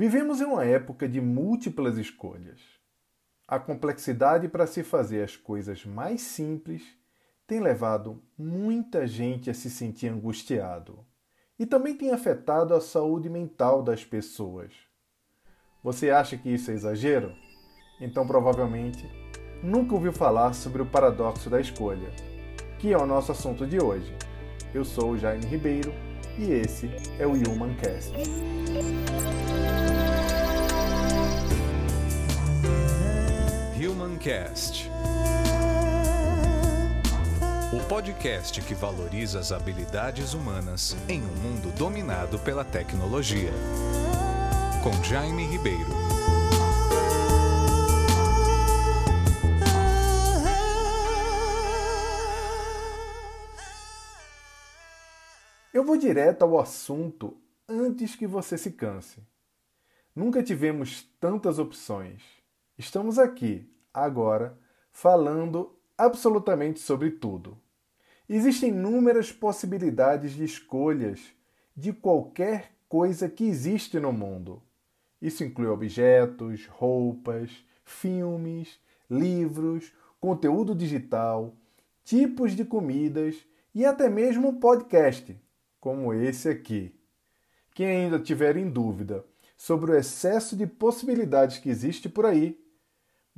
Vivemos em uma época de múltiplas escolhas. A complexidade para se fazer as coisas mais simples tem levado muita gente a se sentir angustiado e também tem afetado a saúde mental das pessoas. Você acha que isso é exagero? Então provavelmente nunca ouviu falar sobre o paradoxo da escolha, que é o nosso assunto de hoje. Eu sou o Jaime Ribeiro e esse é o Human Cast. Humancast. O podcast que valoriza as habilidades humanas em um mundo dominado pela tecnologia. Com Jaime Ribeiro. Eu vou direto ao assunto antes que você se canse. Nunca tivemos tantas opções. Estamos aqui, agora falando absolutamente sobre tudo. Existem inúmeras possibilidades de escolhas de qualquer coisa que existe no mundo. Isso inclui objetos, roupas, filmes, livros, conteúdo digital, tipos de comidas e até mesmo um podcast, como esse aqui. Quem ainda tiver em dúvida sobre o excesso de possibilidades que existe por aí,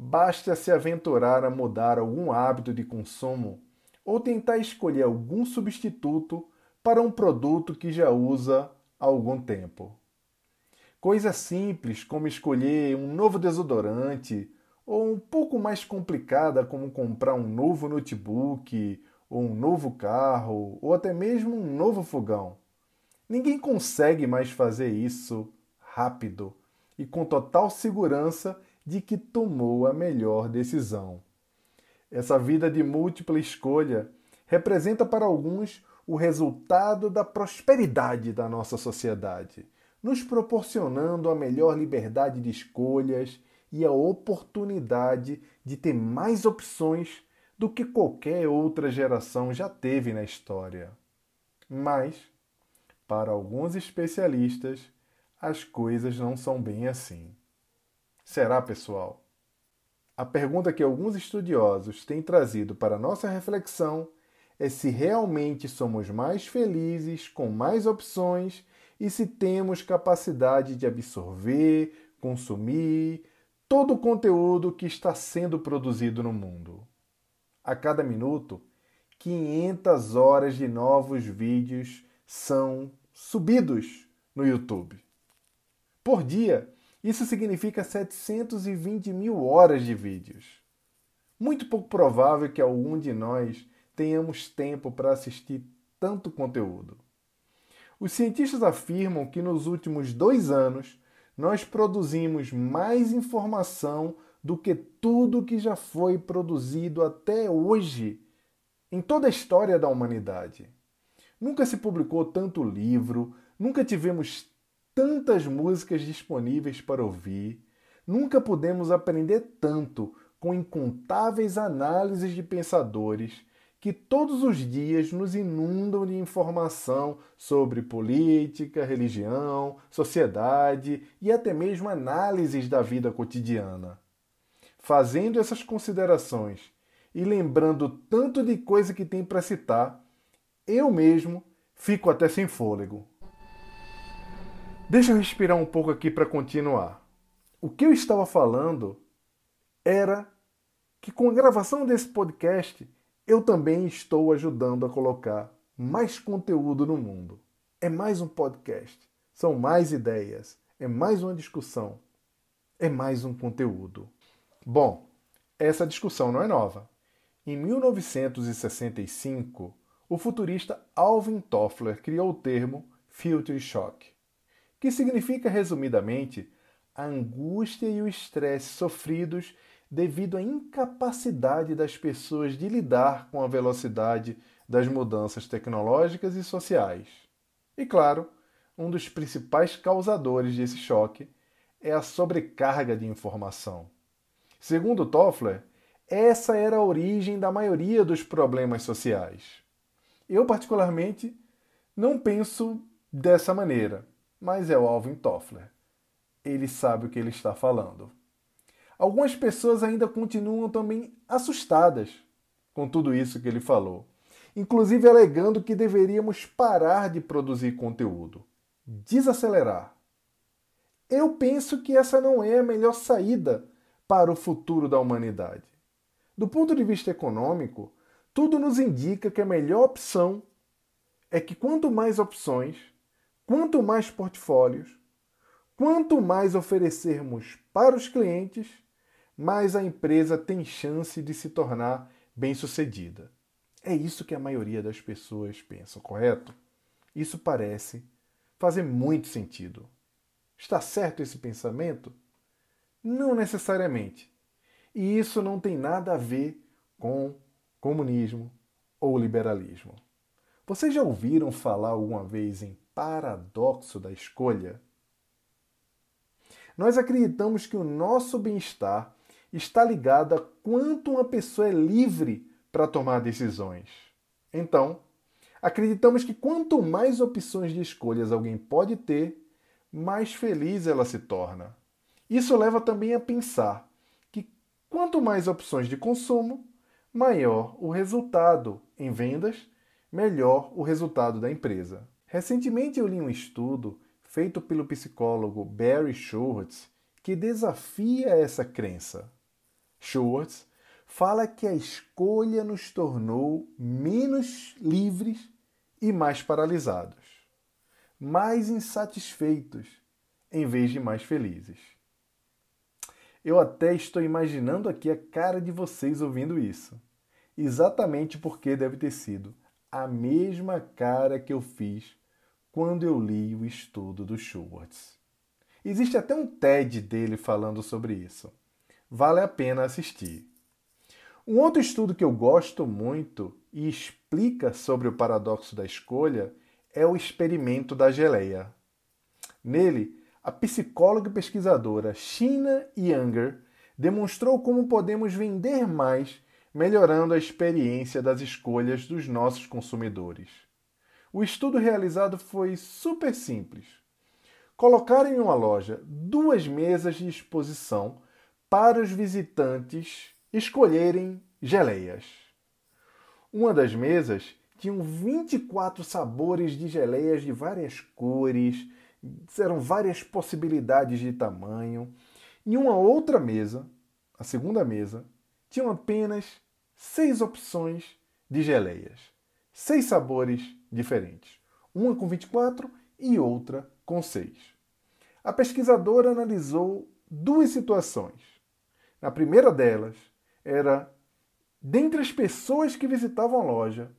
Basta se aventurar a mudar algum hábito de consumo ou tentar escolher algum substituto para um produto que já usa há algum tempo. Coisa simples como escolher um novo desodorante ou um pouco mais complicada como comprar um novo notebook ou um novo carro ou até mesmo um novo fogão. Ninguém consegue mais fazer isso rápido e com total segurança de que tomou a melhor decisão. Essa vida de múltipla escolha representa para alguns o resultado da prosperidade da nossa sociedade, nos proporcionando a melhor liberdade de escolhas e a oportunidade de ter mais opções do que qualquer outra geração já teve na história. Mas, para alguns especialistas, as coisas não são bem assim. Será, pessoal? A pergunta que alguns estudiosos têm trazido para nossa reflexão é se realmente somos mais felizes com mais opções e se temos capacidade de absorver, consumir todo o conteúdo que está sendo produzido no mundo. A cada minuto, 500 horas de novos vídeos são subidos no YouTube. Por dia, isso significa 720 mil horas de vídeos. Muito pouco provável que algum de nós tenhamos tempo para assistir tanto conteúdo. Os cientistas afirmam que nos últimos dois anos nós produzimos mais informação do que tudo que já foi produzido até hoje em toda a história da humanidade. Nunca se publicou tanto livro, nunca tivemos tantas músicas disponíveis para ouvir, nunca pudemos aprender tanto com incontáveis análises de pensadores que todos os dias nos inundam de informação sobre política, religião, sociedade e até mesmo análises da vida cotidiana. Fazendo essas considerações e lembrando tanto de coisa que tem para citar, eu mesmo fico até sem fôlego. Deixa eu respirar um pouco aqui para continuar. O que eu estava falando era que com a gravação desse podcast eu também estou ajudando a colocar mais conteúdo no mundo. É mais um podcast, são mais ideias, é mais uma discussão, é mais um conteúdo. Bom, essa discussão não é nova. Em 1965, o futurista Alvin Toffler criou o termo Future Shock que significa, resumidamente, a angústia e o estresse sofridos devido à incapacidade das pessoas de lidar com a velocidade das mudanças tecnológicas e sociais. E claro, um dos principais causadores desse choque é a sobrecarga de informação. Segundo Toffler, essa era a origem da maioria dos problemas sociais. Eu, particularmente, não penso dessa maneira mas é o Alvin Toffler. ele sabe o que ele está falando. Algumas pessoas ainda continuam também assustadas com tudo isso que ele falou, inclusive alegando que deveríamos parar de produzir conteúdo, desacelerar. Eu penso que essa não é a melhor saída para o futuro da humanidade. Do ponto de vista econômico, tudo nos indica que a melhor opção é que quanto mais opções, quanto mais portfólios, quanto mais oferecermos para os clientes, mais a empresa tem chance de se tornar bem-sucedida. É isso que a maioria das pessoas pensa, correto? Isso parece fazer muito sentido. Está certo esse pensamento? Não necessariamente. E isso não tem nada a ver com comunismo ou liberalismo. Vocês já ouviram falar alguma vez em paradoxo da escolha? Nós acreditamos que o nosso bem-estar está ligado a quanto uma pessoa é livre para tomar decisões. Então, acreditamos que quanto mais opções de escolhas alguém pode ter, mais feliz ela se torna. Isso leva também a pensar que quanto mais opções de consumo, maior o resultado em vendas, melhor o resultado da empresa. Recentemente eu li um estudo feito pelo psicólogo Barry Schwartz que desafia essa crença. Schwartz fala que a escolha nos tornou menos livres e mais paralisados, mais insatisfeitos em vez de mais felizes. Eu até estou imaginando aqui a cara de vocês ouvindo isso. Exatamente porque deve ter sido a mesma cara que eu fiz quando eu li o estudo do Schwartz. Existe até um TED dele falando sobre isso. Vale a pena assistir. Um outro estudo que eu gosto muito e explica sobre o paradoxo da escolha é o experimento da geleia. Nele, a psicóloga e pesquisadora Shina Younger demonstrou como podemos vender mais, melhorando a experiência das escolhas dos nossos consumidores. O estudo realizado foi super simples. Colocar em uma loja duas mesas de exposição para os visitantes escolherem geleias. Uma das mesas tinha 24 sabores de geleias de várias cores, eram várias possibilidades de tamanho. Em uma outra mesa, a segunda mesa, tinham apenas seis opções de geleias, seis sabores diferentes, uma com 24 e outra com 6. A pesquisadora analisou duas situações. Na primeira delas, era dentre as pessoas que visitavam a loja,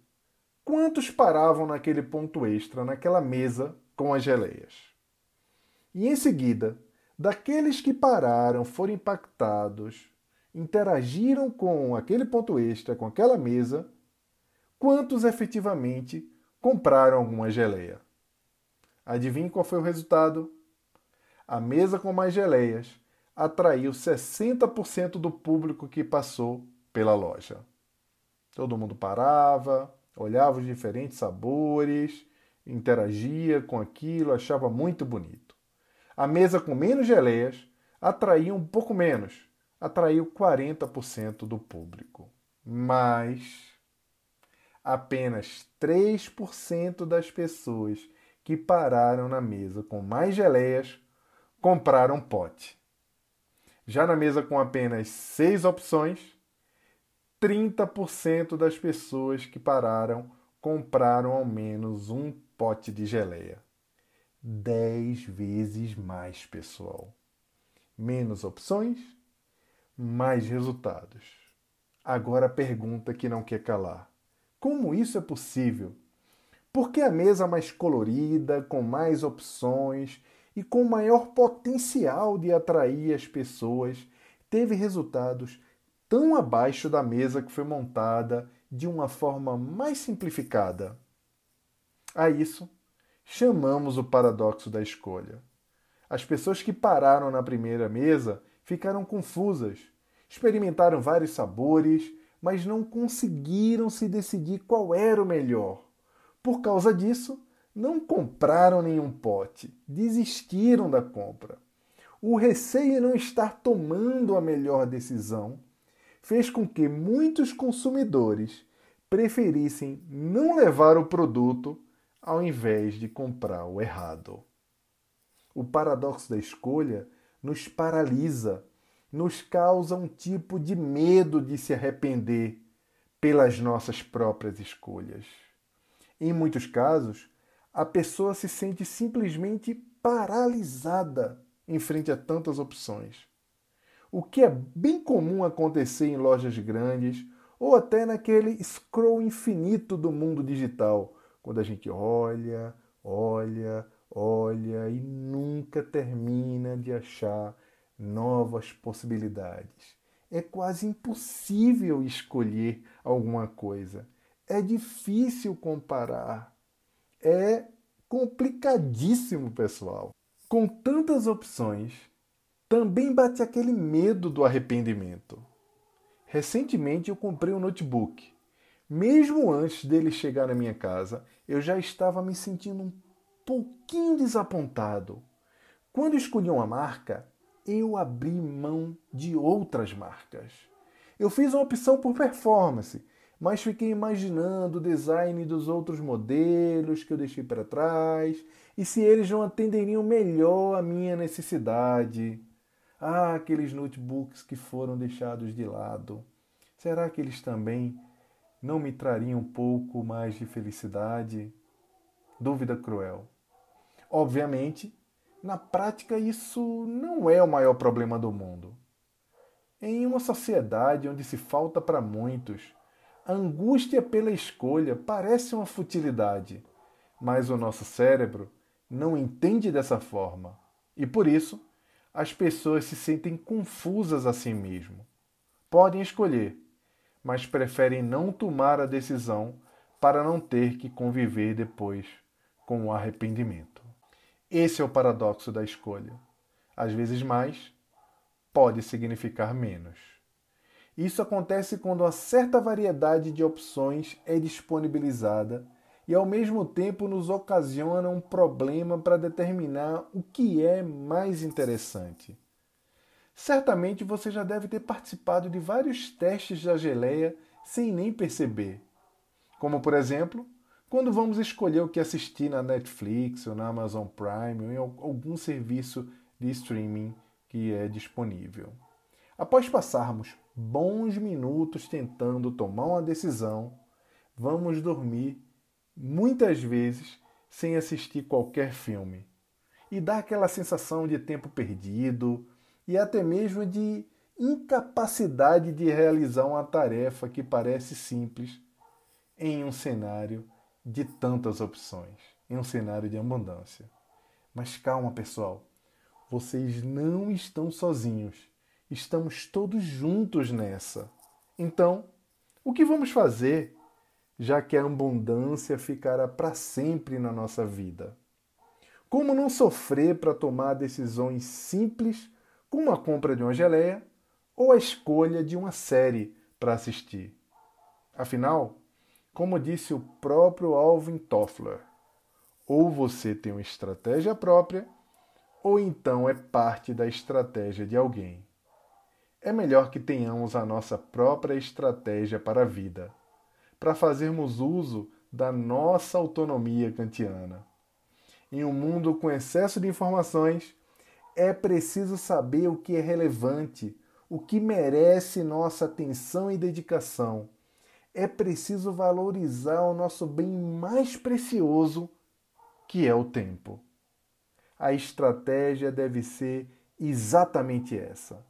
quantos paravam naquele ponto extra, naquela mesa com as geleias. E em seguida, daqueles que pararam, foram impactados, interagiram com aquele ponto extra, com aquela mesa, quantos efetivamente compraram alguma geleia? Adivinhe qual foi o resultado? A mesa com mais geleias atraiu 60% do público que passou pela loja. Todo mundo parava, olhava os diferentes sabores, interagia com aquilo, achava muito bonito. A mesa com menos geleias atraiu um pouco menos, atraiu 40% do público. Mas apenas 3% das pessoas que pararam na mesa com mais geleias compraram pote. Já na mesa com apenas seis opções, 30% das pessoas que pararam compraram ao menos um pote de geleia dez vezes mais, pessoal. Menos opções, mais resultados. Agora a pergunta que não quer calar: como isso é possível? Por que a mesa mais colorida, com mais opções e com maior potencial de atrair as pessoas, teve resultados tão abaixo da mesa que foi montada de uma forma mais simplificada? A isso chamamos o paradoxo da escolha. As pessoas que pararam na primeira mesa ficaram confusas, experimentaram vários sabores, mas não conseguiram se decidir qual era o melhor. Por causa disso, não compraram nenhum pote, desistiram da compra. o receio em não estar tomando a melhor decisão fez com que muitos consumidores preferissem não levar o produto ao invés de comprar o errado. O paradoxo da escolha nos paralisa, nos causa um tipo de medo de se arrepender pelas nossas próprias escolhas. Em muitos casos, a pessoa se sente simplesmente paralisada em frente a tantas opções. O que é bem comum acontecer em lojas grandes ou até naquele scroll infinito do mundo digital, quando a gente olha, olha, olha e nunca termina de achar novas possibilidades. É quase impossível escolher alguma coisa. É difícil comparar. É complicadíssimo, pessoal. Com tantas opções, também bate aquele medo do arrependimento. Recentemente eu comprei um notebook. Mesmo antes dele chegar na minha casa, eu já estava me sentindo um pouquinho desapontado. Quando escolhi uma marca, eu abri mão de outras marcas. Eu fiz uma opção por performance, mas fiquei imaginando o design dos outros modelos que eu deixei para trás e se eles não atenderiam melhor à minha necessidade. Ah, aqueles notebooks que foram deixados de lado. Será que eles também não me trariam um pouco mais de felicidade? Dúvida cruel. Obviamente, na prática, isso não é o maior problema do mundo. Em uma sociedade onde se falta para muitos, a angústia pela escolha parece uma futilidade, mas o nosso cérebro não entende dessa forma e por isso as pessoas se sentem confusas a si mesmo. Podem escolher, mas preferem não tomar a decisão para não ter que conviver depois com o arrependimento. Esse é o paradoxo da escolha. Às vezes mais pode significar menos. Isso acontece quando uma certa variedade de opções é disponibilizada e ao mesmo tempo nos ocasiona um problema para determinar o que é mais interessante. Certamente você já deve ter participado de vários testes da geleia sem nem perceber. Como, por exemplo, quando vamos escolher o que assistir na Netflix ou na Amazon Prime ou em algum serviço de streaming que é disponível. Após passarmos bons minutos tentando tomar uma decisão, vamos dormir muitas vezes sem assistir qualquer filme. E dá aquela sensação de tempo perdido e até mesmo de incapacidade de realizar uma tarefa que parece simples em um cenário de tantas opções em um cenário de abundância. Mas calma, pessoal, vocês não estão sozinhos. Estamos todos juntos nessa. Então, o que vamos fazer, já que a abundância ficará para sempre na nossa vida? Como não sofrer para tomar decisões simples, como a compra de uma geleia ou a escolha de uma série para assistir? Afinal, como disse o próprio Alvin Toffler, ou você tem uma estratégia própria, ou então é parte da estratégia de alguém. É melhor que tenhamos a nossa própria estratégia para a vida, para fazermos uso da nossa autonomia kantiana. Em um mundo com excesso de informações, é preciso saber o que é relevante, o que merece nossa atenção e dedicação é preciso valorizar o nosso bem mais precioso, que é o tempo. A estratégia deve ser exatamente essa: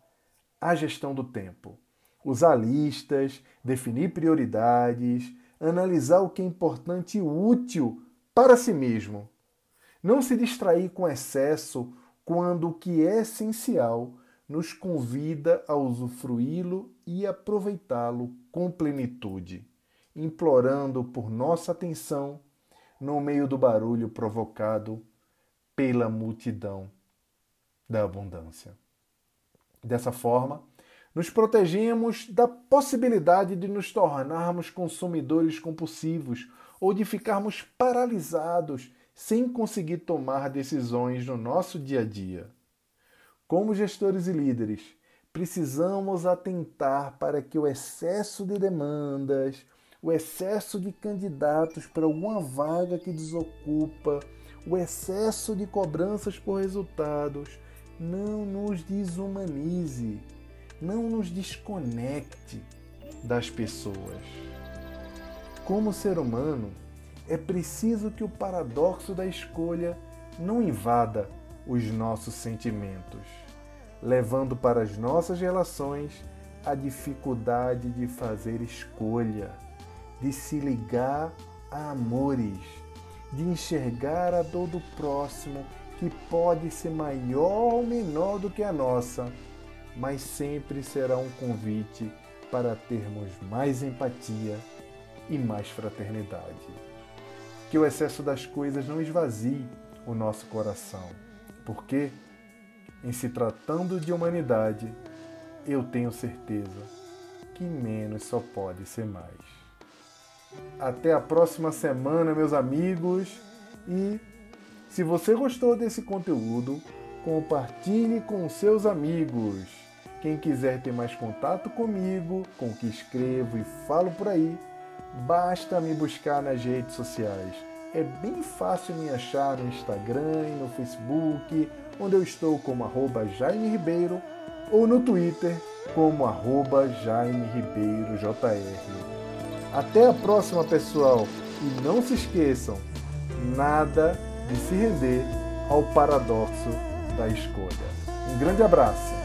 a gestão do tempo. Usar listas, definir prioridades, analisar o que é importante e útil para si mesmo. Não se distrair com excesso quando o que é essencial nos convida a usufruí-lo e aproveitá-lo com plenitude, implorando por nossa atenção no meio do barulho provocado pela multidão da abundância. Dessa forma, nos protegemos da possibilidade de nos tornarmos consumidores compulsivos ou de ficarmos paralisados sem conseguir tomar decisões no nosso dia a dia. como gestores e líderes, precisamos atentar para que o excesso de demandas, o excesso de candidatos para alguma vaga que desocupa, o excesso de cobranças por resultados não nos desumanize, não nos desconecte das pessoas. Como ser humano, é preciso que o paradoxo da escolha não invada os nossos sentimentos, levando para as nossas relações a dificuldade de fazer escolha, de se ligar a amores, de enxergar a dor do próximo que pode ser maior ou menor do que a nossa, mas sempre será um convite para termos mais empatia e mais fraternidade. Que o excesso das coisas não esvazie o nosso coração, porque, em se tratando de humanidade, eu tenho certeza que menos só pode ser mais. Até a próxima semana, meus amigos, e se você gostou desse conteúdo, compartilhe com seus amigos. Quem quiser ter mais contato comigo, com o que escrevo e falo por aí, basta me buscar nas redes sociais. É bem fácil me achar no Instagram no Facebook, onde eu estou como arroba Jaime Ribeiro, ou no Twitter como arroba Jaime Ribeiro JR. Até a próxima, pessoal! E não se esqueçam, nada de se render ao paradoxo da escolha. Um grande abraço!